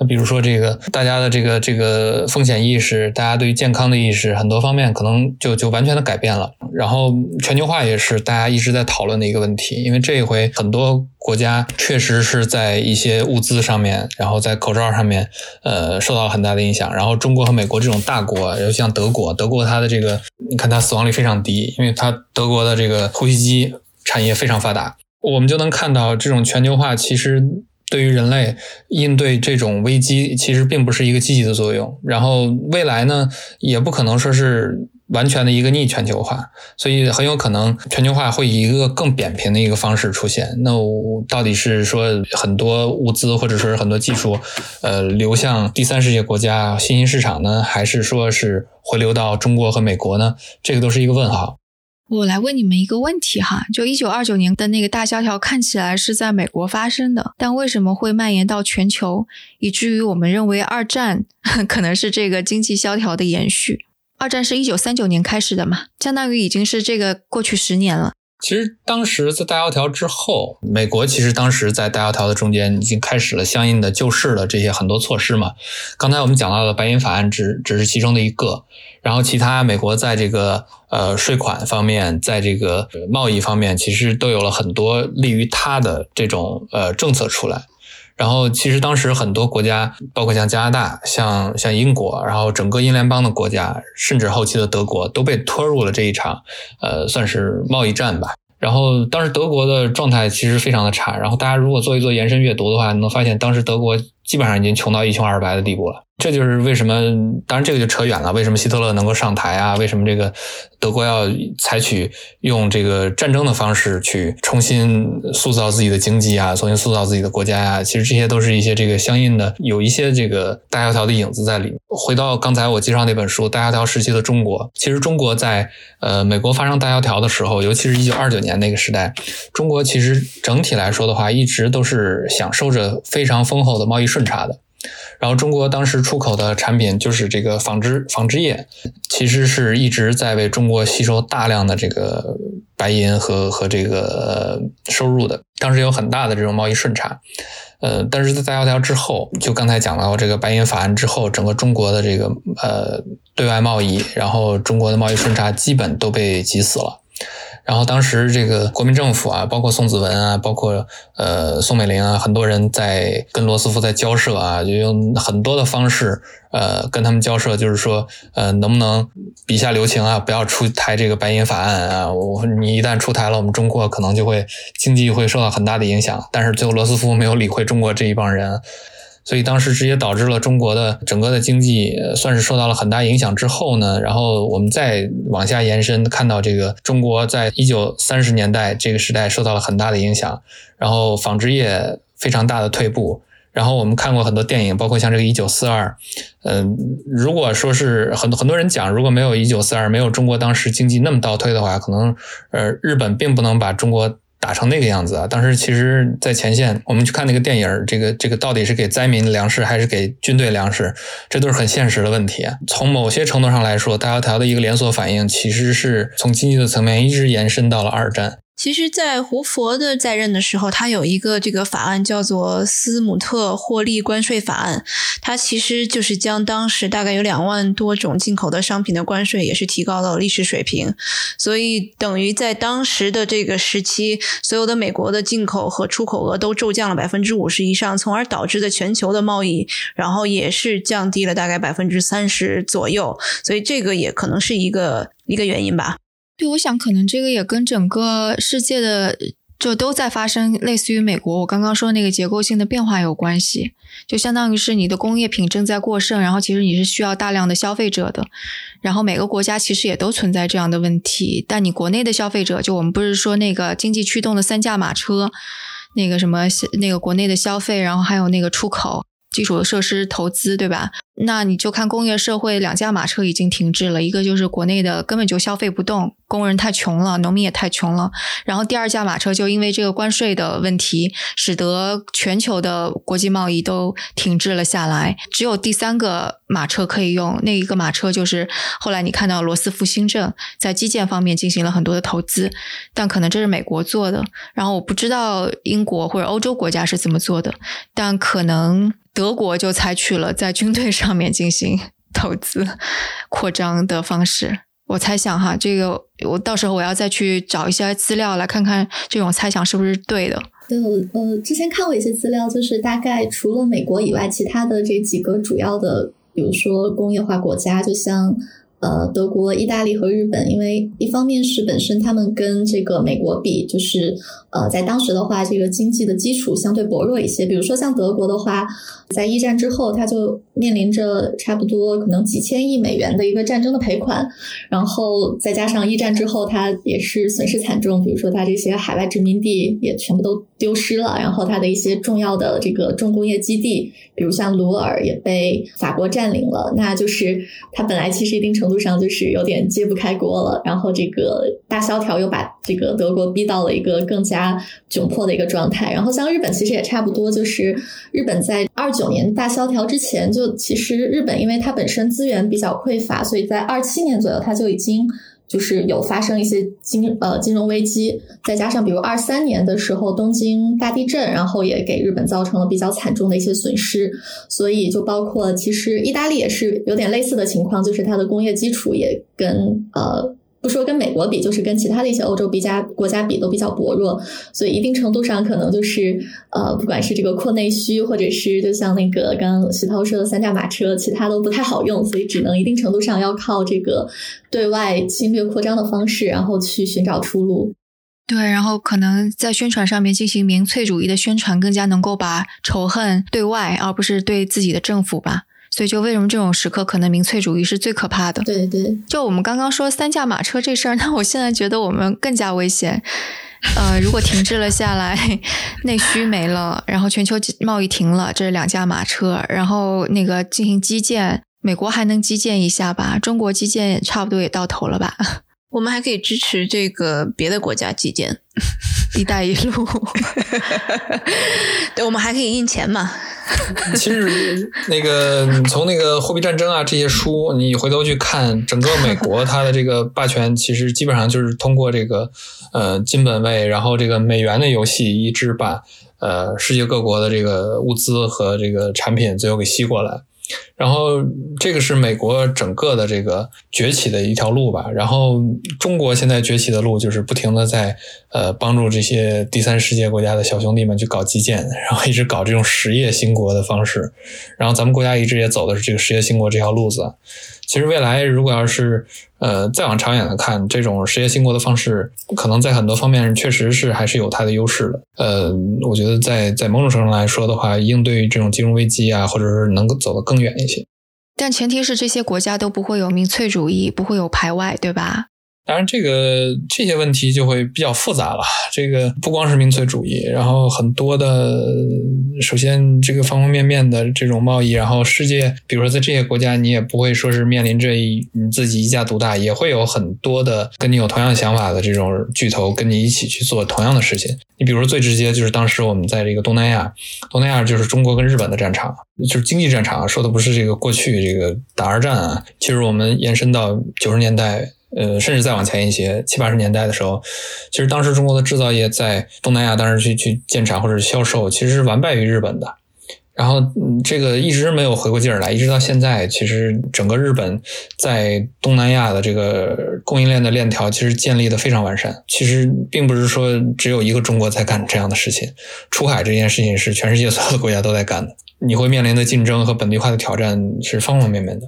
那比如说这个大家的这个这个风险意识，大家对于健康的意识，很多方面可能就就完全的改变了。然后全球化也是大家一直在讨论的一个问题，因为这一回很多国家确实是在一些物资上面，然后在口罩上面，呃，受到了很大的影响。然后中国和美国这种大国，尤其像德国，德国它的这个，你看它死亡率非常。非常低，因为它德国的这个呼吸机产业非常发达，我们就能看到这种全球化其实对于人类应对这种危机其实并不是一个积极的作用。然后未来呢，也不可能说是完全的一个逆全球化，所以很有可能全球化会以一个更扁平的一个方式出现。那我到底是说很多物资或者说是很多技术呃流向第三世界国家新兴市场呢，还是说是？回流到中国和美国呢？这个都是一个问号。我来问你们一个问题哈，就一九二九年的那个大萧条看起来是在美国发生的，但为什么会蔓延到全球，以至于我们认为二战 (laughs) 可能是这个经济萧条的延续？二战是一九三九年开始的嘛，相当于已经是这个过去十年了。其实当时在大萧条之后，美国其实当时在大萧条的中间已经开始了相应的救市的这些很多措施嘛。刚才我们讲到的白银法案只只是其中的一个，然后其他美国在这个呃税款方面，在这个贸易方面，其实都有了很多利于他的这种呃政策出来。然后，其实当时很多国家，包括像加拿大、像像英国，然后整个英联邦的国家，甚至后期的德国，都被拖入了这一场，呃，算是贸易战吧。然后，当时德国的状态其实非常的差。然后，大家如果做一做延伸阅读的话，能发现当时德国基本上已经穷到一穷二白的地步了。这就是为什么，当然这个就扯远了。为什么希特勒能够上台啊？为什么这个德国要采取用这个战争的方式去重新塑造自己的经济啊，重新塑造自己的国家呀？其实这些都是一些这个相应的，有一些这个大萧条的影子在里面。回到刚才我介绍那本书《大萧条时期的中国》，其实中国在呃美国发生大萧条的时候，尤其是一九二九年那个时代，中国其实整体来说的话，一直都是享受着非常丰厚的贸易顺差的。然后中国当时出口的产品就是这个纺织纺织业，其实是一直在为中国吸收大量的这个白银和和这个收入的。当时有很大的这种贸易顺差，呃，但是在大萧条之后，就刚才讲到这个白银法案之后，整个中国的这个呃对外贸易，然后中国的贸易顺差基本都被挤死了。然后当时这个国民政府啊，包括宋子文啊，包括呃宋美龄啊，很多人在跟罗斯福在交涉啊，就用很多的方式呃跟他们交涉，就是说呃能不能笔下留情啊，不要出台这个白银法案啊，我你一旦出台了，我们中国可能就会经济会受到很大的影响。但是最后罗斯福没有理会中国这一帮人。所以当时直接导致了中国的整个的经济算是受到了很大影响之后呢，然后我们再往下延伸，看到这个中国在一九三十年代这个时代受到了很大的影响，然后纺织业非常大的退步，然后我们看过很多电影，包括像这个一九四二，嗯，如果说是很多很多人讲，如果没有一九四二，没有中国当时经济那么倒退的话，可能呃日本并不能把中国。打成那个样子啊！当时其实，在前线，我们去看那个电影，这个这个到底是给灾民粮食还是给军队粮食，这都是很现实的问题。从某些程度上来说，大萧条的一个连锁反应，其实是从经济的层面一直延伸到了二战。其实，在胡佛的在任的时候，他有一个这个法案叫做斯姆特获利关税法案，它其实就是将当时大概有两万多种进口的商品的关税也是提高到历史水平，所以等于在当时的这个时期，所有的美国的进口和出口额都骤降了百分之五十以上，从而导致的全球的贸易，然后也是降低了大概百分之三十左右，所以这个也可能是一个一个原因吧。对，我想可能这个也跟整个世界的就都在发生类似于美国我刚刚说那个结构性的变化有关系，就相当于是你的工业品正在过剩，然后其实你是需要大量的消费者的，然后每个国家其实也都存在这样的问题，但你国内的消费者，就我们不是说那个经济驱动的三驾马车，那个什么那个国内的消费，然后还有那个出口。基础设施投资，对吧？那你就看工业社会两驾马车已经停滞了，一个就是国内的根本就消费不动，工人太穷了，农民也太穷了。然后第二驾马车就因为这个关税的问题，使得全球的国际贸易都停滞了下来。只有第三个马车可以用，那一个马车就是后来你看到罗斯福新政在基建方面进行了很多的投资，但可能这是美国做的。然后我不知道英国或者欧洲国家是怎么做的，但可能。德国就采取了在军队上面进行投资扩张的方式。我猜想哈，这个我到时候我要再去找一些资料来看看，这种猜想是不是对的？对，呃之前看过一些资料，就是大概除了美国以外，其他的这几个主要的，比如说工业化国家，就像。呃，德国、意大利和日本，因为一方面是本身他们跟这个美国比，就是呃，在当时的话，这个经济的基础相对薄弱一些。比如说像德国的话，在一战之后，它就面临着差不多可能几千亿美元的一个战争的赔款，然后再加上一战之后，它也是损失惨重。比如说它这些海外殖民地也全部都丢失了，然后它的一些重要的这个重工业基地，比如像鲁尔也被法国占领了。那就是它本来其实一定程路上就是有点揭不开锅了，然后这个大萧条又把这个德国逼到了一个更加窘迫的一个状态。然后像日本其实也差不多，就是日本在二九年大萧条之前，就其实日本因为它本身资源比较匮乏，所以在二七年左右它就已经。就是有发生一些金呃金融危机，再加上比如二三年的时候东京大地震，然后也给日本造成了比较惨重的一些损失，所以就包括其实意大利也是有点类似的情况，就是它的工业基础也跟呃。不说跟美国比，就是跟其他的一些欧洲比家国家比都比较薄弱，所以一定程度上可能就是呃，不管是这个扩内需，或者是就像那个刚刚徐涛说的三驾马车，其他都不太好用，所以只能一定程度上要靠这个对外侵略扩张的方式，然后去寻找出路。对，然后可能在宣传上面进行民粹主义的宣传，更加能够把仇恨对外，而不是对自己的政府吧。所以，就为什么这种时刻，可能民粹主义是最可怕的？对对。就我们刚刚说三驾马车这事儿，那我现在觉得我们更加危险。呃，如果停滞了下来，(laughs) 内需没了，然后全球贸易停了，这是两驾马车。然后那个进行基建，美国还能基建一下吧？中国基建差不多也到头了吧？我们还可以支持这个别的国家基建，(laughs) 一带一路。对，我们还可以印钱嘛。(laughs) 其实，那个从那个货币战争啊这些书，你回头去看，整个美国它的这个霸权，其实基本上就是通过这个呃金本位，然后这个美元的游戏，一直把呃世界各国的这个物资和这个产品最后给吸过来。然后这个是美国整个的这个崛起的一条路吧。然后中国现在崛起的路就是不停的在呃帮助这些第三世界国家的小兄弟们去搞基建，然后一直搞这种实业兴国的方式。然后咱们国家一直也走的是这个实业兴国这条路子。其实未来如果要是呃再往长远的看，这种实业兴国的方式，可能在很多方面确实是还是有它的优势的。呃，我觉得在在某种程度来说的话，应对这种金融危机啊，或者是能够走得更远一些。但前提是这些国家都不会有民粹主义，不会有排外，对吧？当然，这个这些问题就会比较复杂了。这个不光是民粹主义，然后很多的，首先这个方方面面的这种贸易，然后世界，比如说在这些国家，你也不会说是面临着你自己一家独大，也会有很多的跟你有同样想法的这种巨头跟你一起去做同样的事情。你比如说最直接就是当时我们在这个东南亚，东南亚就是中国跟日本的战场，就是经济战场，说的不是这个过去这个打二战啊。其实我们延伸到九十年代。呃，甚至再往前一些，七八十年代的时候，其实当时中国的制造业在东南亚当时去去建厂或者销售，其实是完败于日本的。然后这个一直没有回过劲儿来，一直到现在，其实整个日本在东南亚的这个供应链的链条其实建立的非常完善。其实并不是说只有一个中国在干这样的事情，出海这件事情是全世界所有的国家都在干的。你会面临的竞争和本地化的挑战是方方面面的。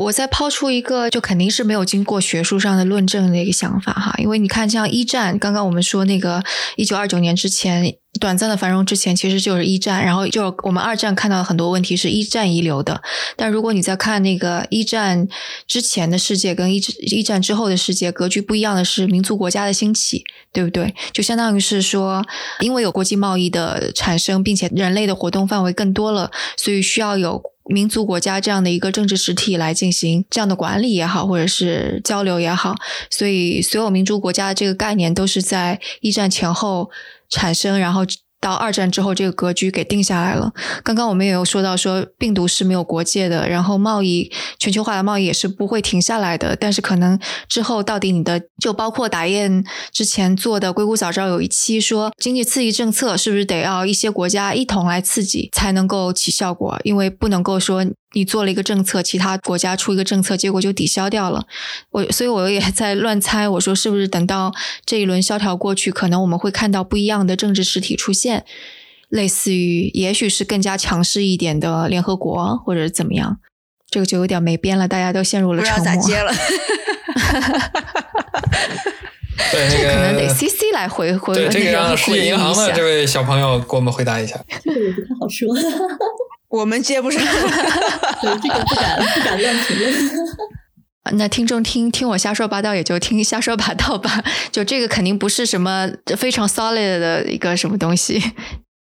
我再抛出一个，就肯定是没有经过学术上的论证的一个想法哈，因为你看，像一战，刚刚我们说那个一九二九年之前短暂的繁荣之前，其实就是一战，然后就我们二战看到很多问题是一战遗留的，但如果你再看那个一战之前的世界跟一一战之后的世界格局不一样的是民族国家的兴起，对不对？就相当于是说，因为有国际贸易的产生，并且人类的活动范围更多了，所以需要有。民族国家这样的一个政治实体来进行这样的管理也好，或者是交流也好，所以所有民族国家的这个概念都是在一战前后产生，然后。到二战之后，这个格局给定下来了。刚刚我们也有说到，说病毒是没有国界的，然后贸易全球化的贸易也是不会停下来的。但是可能之后到底你的，就包括打雁之前做的硅谷早知道有一期说，经济刺激政策是不是得要一些国家一同来刺激才能够起效果？因为不能够说。你做了一个政策，其他国家出一个政策，结果就抵消掉了。我所以我也在乱猜，我说是不是等到这一轮萧条过去，可能我们会看到不一样的政治实体出现，类似于也许是更加强势一点的联合国或者怎么样？这个就有点没边了，大家都陷入了沉默。不知道咋接了。(laughs) 对，(laughs) 这个可能得 C C 来回回。对，这个让世界银行的这位小朋友给我们回答一下。这个也不太好说。我们接不上，(laughs) 对这个不敢不敢乱评论。(laughs) 那听众听听我瞎说八道，也就听瞎说八道吧。就这个肯定不是什么非常 solid 的一个什么东西。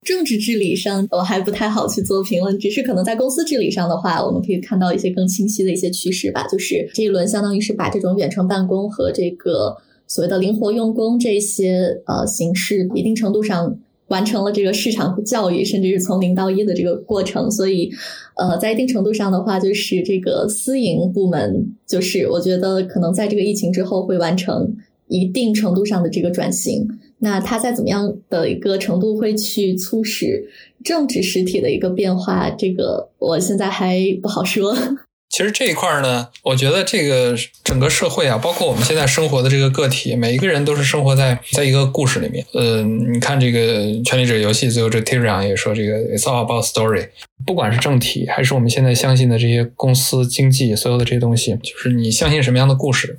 政治治理上我还不太好去做评论，只是可能在公司治理上的话，我们可以看到一些更清晰的一些趋势吧。就是这一轮相当于是把这种远程办公和这个所谓的灵活用工这些呃形式，一定程度上。完成了这个市场教育，甚至是从零到一的这个过程，所以，呃，在一定程度上的话，就是这个私营部门，就是我觉得可能在这个疫情之后会完成一定程度上的这个转型。那它在怎么样的一个程度会去促使政治实体的一个变化？这个我现在还不好说。其实这一块呢，我觉得这个整个社会啊，包括我们现在生活的这个个体，每一个人都是生活在在一个故事里面。呃，你看这个《权力者游戏》，最后这 Tyrion 也说这个 It's all about story。不管是政体，还是我们现在相信的这些公司经济，所有的这些东西，就是你相信什么样的故事。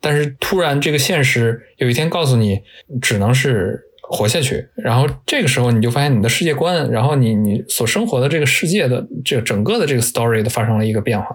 但是突然这个现实有一天告诉你，只能是。活下去，然后这个时候你就发现你的世界观，然后你你所生活的这个世界的这整个的这个 story 都发生了一个变化。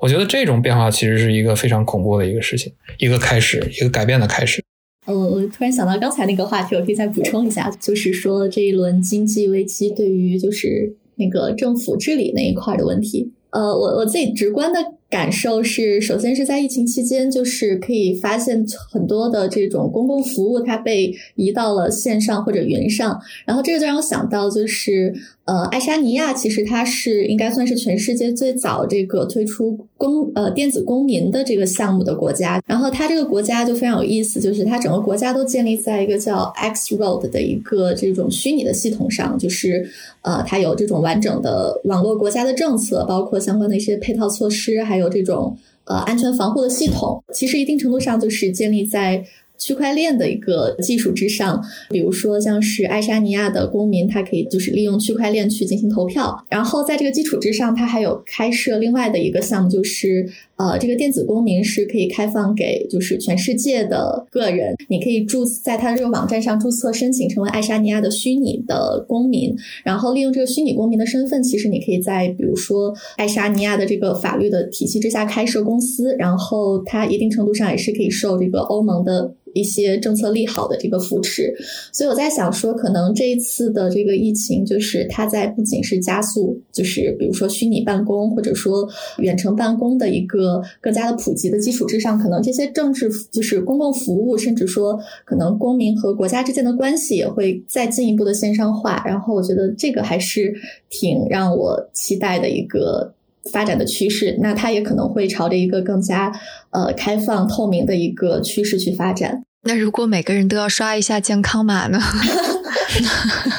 我觉得这种变化其实是一个非常恐怖的一个事情，一个开始，一个改变的开始。呃，我突然想到刚才那个话题，我可以再补充一下，就是说这一轮经济危机对于就是那个政府治理那一块的问题。呃，我我自己直观的。感受是，首先是在疫情期间，就是可以发现很多的这种公共服务它被移到了线上或者云上，然后这个就让我想到，就是呃，爱沙尼亚其实它是应该算是全世界最早这个推出公呃电子公民的这个项目的国家，然后它这个国家就非常有意思，就是它整个国家都建立在一个叫 X Road 的一个这种虚拟的系统上，就是呃，它有这种完整的网络国家的政策，包括相关的一些配套措施，还有这种呃安全防护的系统，其实一定程度上就是建立在。区块链的一个技术之上，比如说像是爱沙尼亚的公民，他可以就是利用区块链去进行投票。然后在这个基础之上，他还有开设另外的一个项目，就是呃，这个电子公民是可以开放给就是全世界的个人，你可以注在他的这个网站上注册申请成为爱沙尼亚的虚拟的公民，然后利用这个虚拟公民的身份，其实你可以在比如说爱沙尼亚的这个法律的体系之下开设公司，然后它一定程度上也是可以受这个欧盟的。一些政策利好的这个扶持，所以我在想说，可能这一次的这个疫情，就是它在不仅是加速，就是比如说虚拟办公或者说远程办公的一个更加的普及的基础之上，可能这些政治就是公共服务，甚至说可能公民和国家之间的关系也会再进一步的线上化。然后我觉得这个还是挺让我期待的一个发展的趋势，那它也可能会朝着一个更加呃开放、透明的一个趋势去发展。那如果每个人都要刷一下健康码呢？(laughs)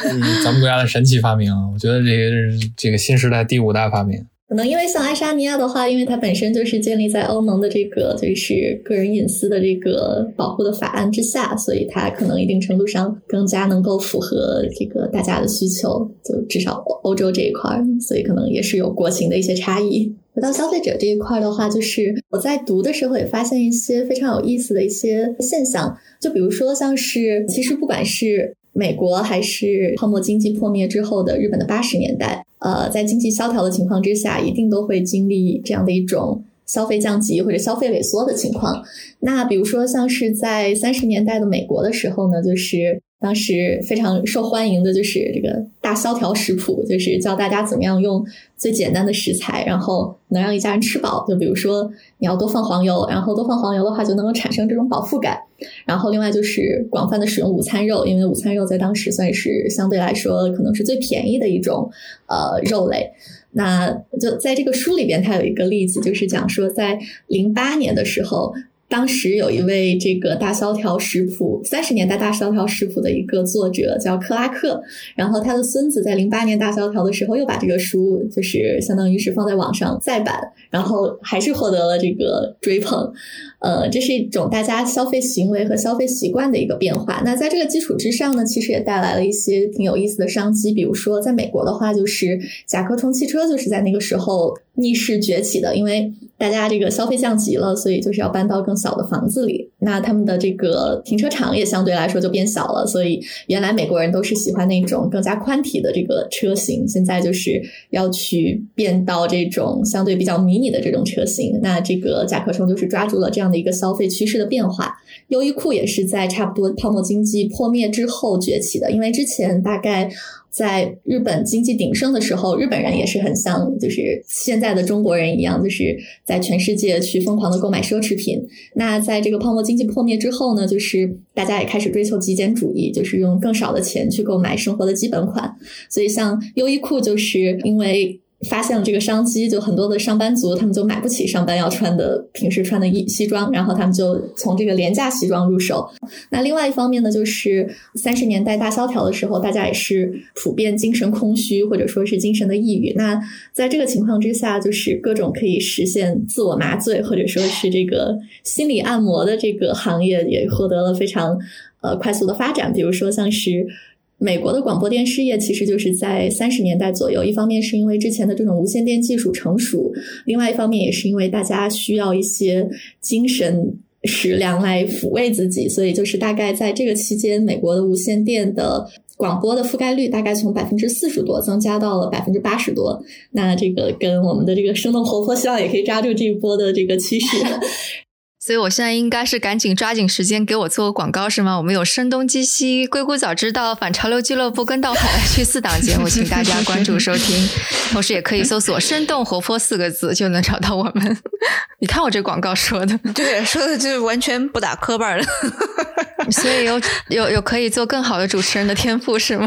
嗯，咱们国家的神奇发明，我觉得这个是这个新时代第五大发明。可能因为像爱沙尼亚的话，因为它本身就是建立在欧盟的这个就是个人隐私的这个保护的法案之下，所以它可能一定程度上更加能够符合这个大家的需求，就至少欧洲这一块儿，所以可能也是有国情的一些差异。回到消费者这一块的话，就是我在读的时候也发现一些非常有意思的一些现象，就比如说像是其实不管是美国还是泡沫经济破灭之后的日本的八十年代，呃，在经济萧条的情况之下，一定都会经历这样的一种消费降级或者消费萎缩的情况。那比如说像是在三十年代的美国的时候呢，就是当时非常受欢迎的就是这个大萧条食谱，就是教大家怎么样用最简单的食材，然后能让一家人吃饱。就比如说你要多放黄油，然后多放黄油的话就能够产生这种饱腹感。然后另外就是广泛的使用午餐肉，因为午餐肉在当时算是相对来说可能是最便宜的一种呃肉类。那就在这个书里边，它有一个例子，就是讲说在零八年的时候。当时有一位这个大萧条食谱三十年代大萧条食谱的一个作者叫克拉克，然后他的孙子在零八年大萧条的时候又把这个书就是相当于是放在网上再版，然后还是获得了这个追捧。呃，这是一种大家消费行为和消费习惯的一个变化。那在这个基础之上呢，其实也带来了一些挺有意思的商机。比如说，在美国的话，就是甲壳虫汽车就是在那个时候逆势崛起的，因为大家这个消费降级了，所以就是要搬到更小的房子里。那他们的这个停车场也相对来说就变小了，所以原来美国人都是喜欢那种更加宽体的这个车型，现在就是要去变到这种相对比较迷你的这种车型。那这个甲壳虫就是抓住了这样。的一个消费趋势的变化，优衣库也是在差不多泡沫经济破灭之后崛起的。因为之前大概在日本经济鼎盛的时候，日本人也是很像就是现在的中国人一样，就是在全世界去疯狂的购买奢侈品。那在这个泡沫经济破灭之后呢，就是大家也开始追求极简主义，就是用更少的钱去购买生活的基本款。所以像优衣库就是因为。发现了这个商机，就很多的上班族他们就买不起上班要穿的平时穿的衣西装，然后他们就从这个廉价西装入手。那另外一方面呢，就是三十年代大萧条的时候，大家也是普遍精神空虚或者说是精神的抑郁。那在这个情况之下，就是各种可以实现自我麻醉或者说是这个心理按摩的这个行业也获得了非常呃快速的发展，比如说像是。美国的广播电视业其实就是在三十年代左右，一方面是因为之前的这种无线电技术成熟，另外一方面也是因为大家需要一些精神食粮来抚慰自己，所以就是大概在这个期间，美国的无线电的广播的覆盖率大概从百分之四十多增加到了百分之八十多。那这个跟我们的这个生动活泼，希望也可以抓住这一波的这个趋势。所以我现在应该是赶紧抓紧时间给我做个广告是吗？我们有声东击西、硅谷早知道、反潮流俱乐部、跟到海外去四档节目，请大家关注收听，同时也可以搜索“生动活泼”四个字就能找到我们。你看我这广告说的，对，说的就是完全不打磕巴的，所以有有有可以做更好的主持人的天赋是吗？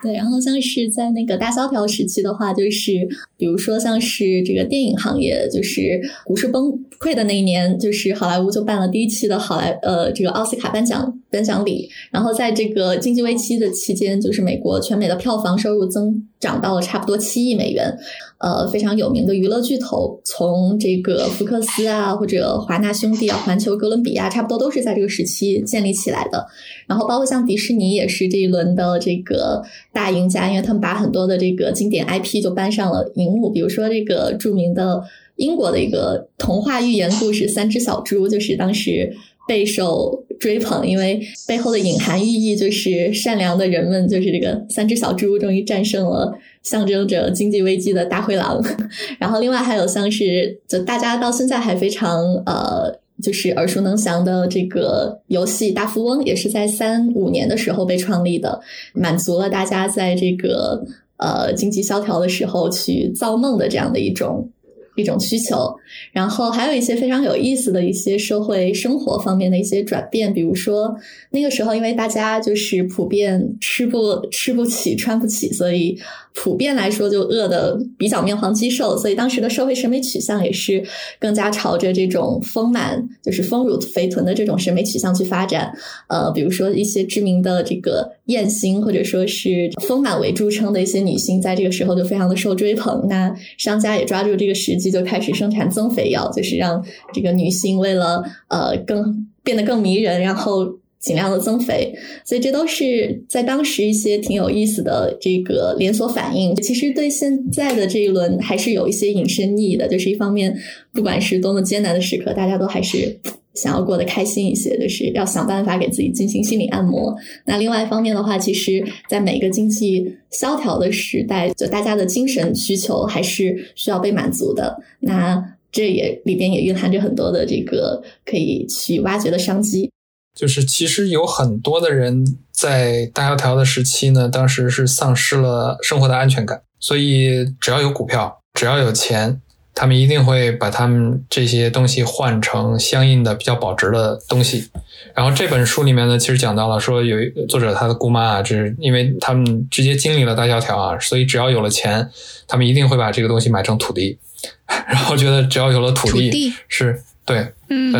对，然后像是在那个大萧条时期的话，就是比如说像是这个电影行业，就是股市崩溃的那一年，就是好莱坞就办了第一期的好莱呃这个奥斯卡颁奖颁奖礼。然后在这个经济危机的期间，就是美国全美的票房收入增长到了差不多七亿美元。呃，非常有名的娱乐巨头，从这个福克斯啊，或者华纳兄弟啊、环球、哥伦比亚，差不多都是在这个时期建立起来的。然后包括像迪士尼也是这一轮的这个。大赢家，因为他们把很多的这个经典 IP 就搬上了荧幕，比如说这个著名的英国的一个童话寓言故事《三只小猪》，就是当时备受追捧，因为背后的隐含寓意就是善良的人们，就是这个三只小猪终于战胜了象征着经济危机的大灰狼。(laughs) 然后另外还有像是，就大家到现在还非常呃。就是耳熟能详的这个游戏《大富翁》，也是在三五年的时候被创立的，满足了大家在这个呃经济萧条的时候去造梦的这样的一种一种需求。然后还有一些非常有意思的一些社会生活方面的一些转变，比如说那个时候，因为大家就是普遍吃不吃不起、穿不起，所以普遍来说就饿的比较面黄肌瘦，所以当时的社会审美取向也是更加朝着这种丰满、就是丰乳肥臀的这种审美取向去发展。呃，比如说一些知名的这个艳星，或者说是丰满为著称的一些女星，在这个时候就非常的受追捧。那商家也抓住这个时机，就开始生产增肥药，就是让这个女性为了呃更变得更迷人，然后尽量的增肥。所以这都是在当时一些挺有意思的这个连锁反应。其实对现在的这一轮还是有一些引申意义的，就是一方面，不管是多么艰难的时刻，大家都还是。想要过得开心一些，就是要想办法给自己进行心理按摩。那另外一方面的话，其实，在每个经济萧条的时代，就大家的精神需求还是需要被满足的。那这也里边也蕴含着很多的这个可以去挖掘的商机。就是其实有很多的人在大萧条的时期呢，当时是丧失了生活的安全感，所以只要有股票，只要有钱。他们一定会把他们这些东西换成相应的比较保值的东西。然后这本书里面呢，其实讲到了说，有作者他的姑妈啊，就是因为他们直接经历了大萧条啊，所以只要有了钱，他们一定会把这个东西买成土地，(laughs) 然后觉得只要有了土地是对，嗯，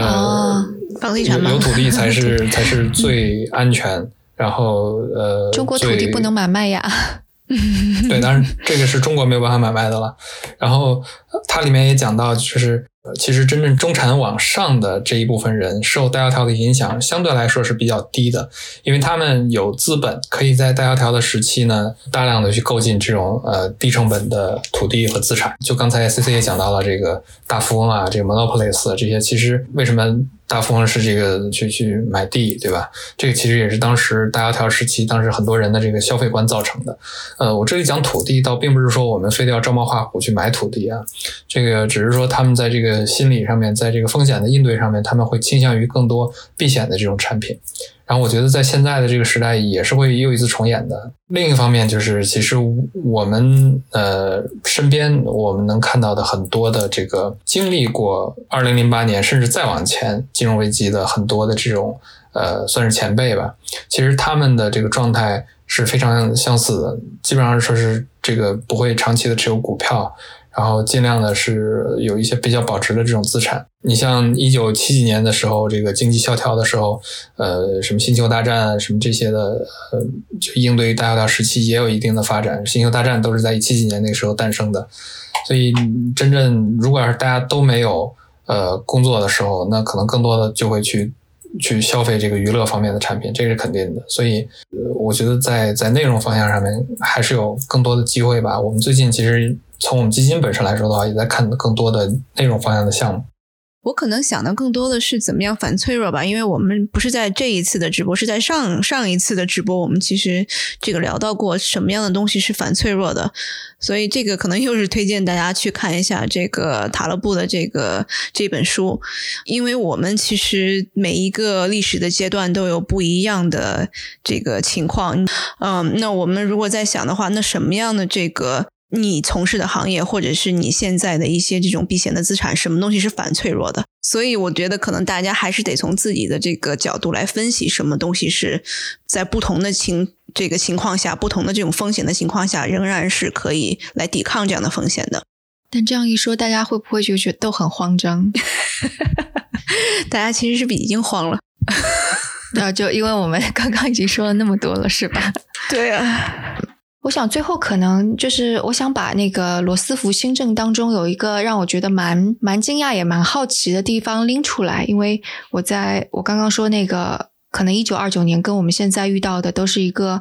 房地产有土地才是 (laughs) 才是最安全。然后呃，中国土地不能买卖呀。(laughs) 对，当然这个是中国没有办法买卖的了。然后它里面也讲到，就是其实真正中产往上的这一部分人受大萧条的影响相对来说是比较低的，因为他们有资本可以在大萧条的时期呢大量的去购进这种呃低成本的土地和资产。就刚才 C C 也讲到了这个大富翁啊，这个 monopolies 这些，其实为什么？大富翁是这个去去买地，对吧？这个其实也是当时大萧条时期，当时很多人的这个消费观造成的。呃，我这里讲土地，倒并不是说我们非得要照猫画虎去买土地啊，这个只是说他们在这个心理上面，在这个风险的应对上面，他们会倾向于更多避险的这种产品。然后我觉得在现在的这个时代也是会又一次重演的。另一方面就是，其实我们呃身边我们能看到的很多的这个经历过二零零八年甚至再往前金融危机的很多的这种呃算是前辈吧，其实他们的这个状态是非常相似的，基本上说是这个不会长期的持有股票。然后尽量的是有一些比较保值的这种资产。你像一九七几年的时候，这个经济萧条的时候，呃，什么星球大战啊什么这些的，呃，就应对大萧条时期也有一定的发展。星球大战都是在七几年那个时候诞生的，所以真正如果要是大家都没有呃工作的时候，那可能更多的就会去去消费这个娱乐方面的产品，这是肯定的。所以，我觉得在在内容方向上面还是有更多的机会吧。我们最近其实。从我们基金本身来说的话，也在看更多的内容方向的项目。我可能想的更多的是怎么样反脆弱吧，因为我们不是在这一次的直播，是在上上一次的直播，我们其实这个聊到过什么样的东西是反脆弱的，所以这个可能又是推荐大家去看一下这个塔勒布的这个这本书，因为我们其实每一个历史的阶段都有不一样的这个情况，嗯，那我们如果在想的话，那什么样的这个？你从事的行业，或者是你现在的一些这种避险的资产，什么东西是反脆弱的？所以我觉得，可能大家还是得从自己的这个角度来分析，什么东西是在不同的情这个情况下，不同的这种风险的情况下，仍然是可以来抵抗这样的风险的。但这样一说，大家会不会就觉得都很慌张？(laughs) 大家其实是不是已经慌了？那 (laughs) 就因为我们刚刚已经说了那么多了，是吧？(laughs) 对啊。我想最后可能就是，我想把那个罗斯福新政当中有一个让我觉得蛮蛮惊讶也蛮好奇的地方拎出来，因为我在我刚刚说那个可能一九二九年跟我们现在遇到的都是一个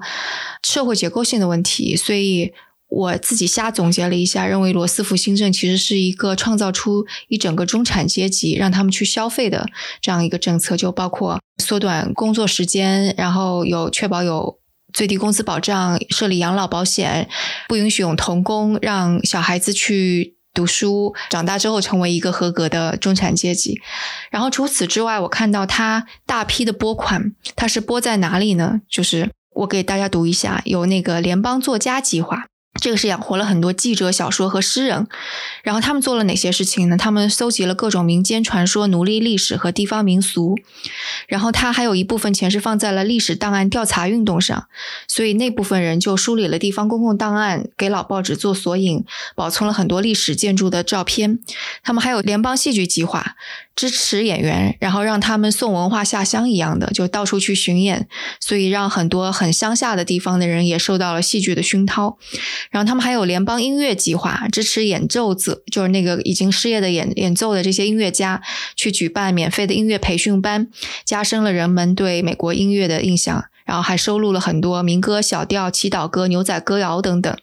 社会结构性的问题，所以我自己瞎总结了一下，认为罗斯福新政其实是一个创造出一整个中产阶级让他们去消费的这样一个政策，就包括缩短工作时间，然后有确保有。最低工资保障，设立养老保险，不允许用童工，让小孩子去读书，长大之后成为一个合格的中产阶级。然后除此之外，我看到他大批的拨款，他是拨在哪里呢？就是我给大家读一下，有那个联邦作家计划，这个是养活了很多记者、小说和诗人。然后他们做了哪些事情呢？他们搜集了各种民间传说、奴隶历史和地方民俗。然后他还有一部分钱是放在了历史档案调查运动上，所以那部分人就梳理了地方公共档案，给老报纸做索引，保存了很多历史建筑的照片。他们还有联邦戏剧计划。支持演员，然后让他们送文化下乡一样的，就到处去巡演，所以让很多很乡下的地方的人也受到了戏剧的熏陶。然后他们还有联邦音乐计划，支持演奏者，就是那个已经失业的演演奏的这些音乐家，去举办免费的音乐培训班，加深了人们对美国音乐的印象。然后还收录了很多民歌、小调、祈祷歌、牛仔歌谣等等。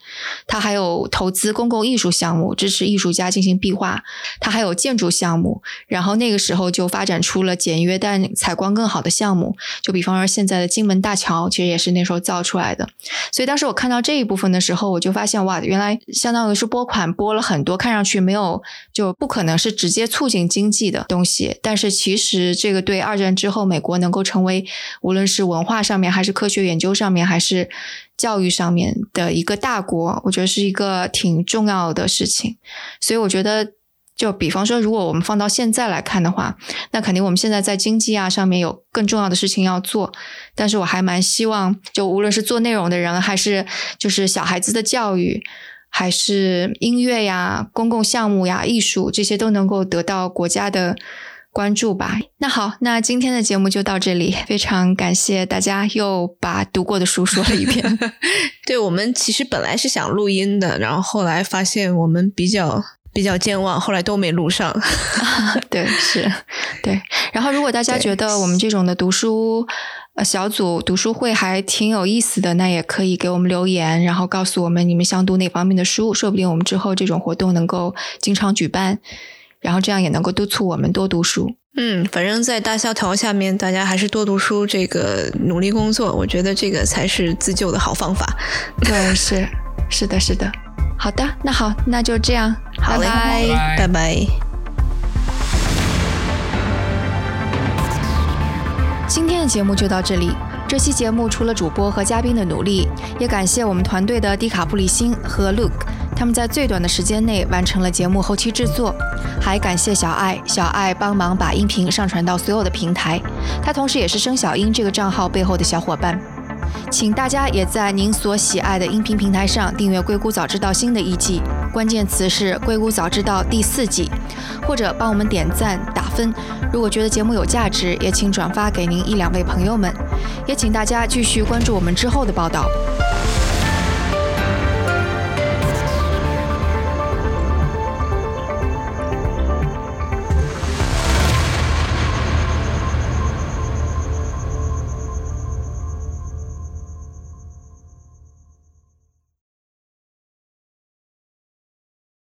他还有投资公共艺术项目，支持艺术家进行壁画。他还有建筑项目。然后那个时候就发展出了简约但采光更好的项目，就比方说现在的金门大桥，其实也是那时候造出来的。所以当时我看到这一部分的时候，我就发现哇，原来相当于是拨款拨了很多，看上去没有就不可能是直接促进经济的东西。但是其实这个对二战之后美国能够成为无论是文化上面。还是科学研究上面，还是教育上面的一个大国，我觉得是一个挺重要的事情。所以我觉得，就比方说，如果我们放到现在来看的话，那肯定我们现在在经济啊上面有更重要的事情要做。但是我还蛮希望，就无论是做内容的人，还是就是小孩子的教育，还是音乐呀、公共项目呀、艺术这些，都能够得到国家的。关注吧。那好，那今天的节目就到这里。非常感谢大家又把读过的书说了一遍。(laughs) 对我们其实本来是想录音的，然后后来发现我们比较比较健忘，后来都没录上。(laughs) 对，是，对。然后如果大家觉得我们这种的读书呃小组读书会还挺有意思的，那也可以给我们留言，然后告诉我们你们想读哪方面的书，说不定我们之后这种活动能够经常举办。然后这样也能够督促我们多读书。嗯，反正，在大萧条下面，大家还是多读书，这个努力工作，我觉得这个才是自救的好方法。(laughs) 对，是是的，是的。好的，那好，那就这样，好嘞，拜拜。今天的节目就到这里。这期节目除了主播和嘉宾的努力，也感谢我们团队的迪卡布里辛和 Luke。他们在最短的时间内完成了节目后期制作，还感谢小爱，小爱帮忙把音频上传到所有的平台。他同时也是生小英这个账号背后的小伙伴。请大家也在您所喜爱的音频平台上订阅《硅谷早知道》新的一季，关键词是《硅谷早知道》第四季，或者帮我们点赞打分。如果觉得节目有价值，也请转发给您一两位朋友们。也请大家继续关注我们之后的报道。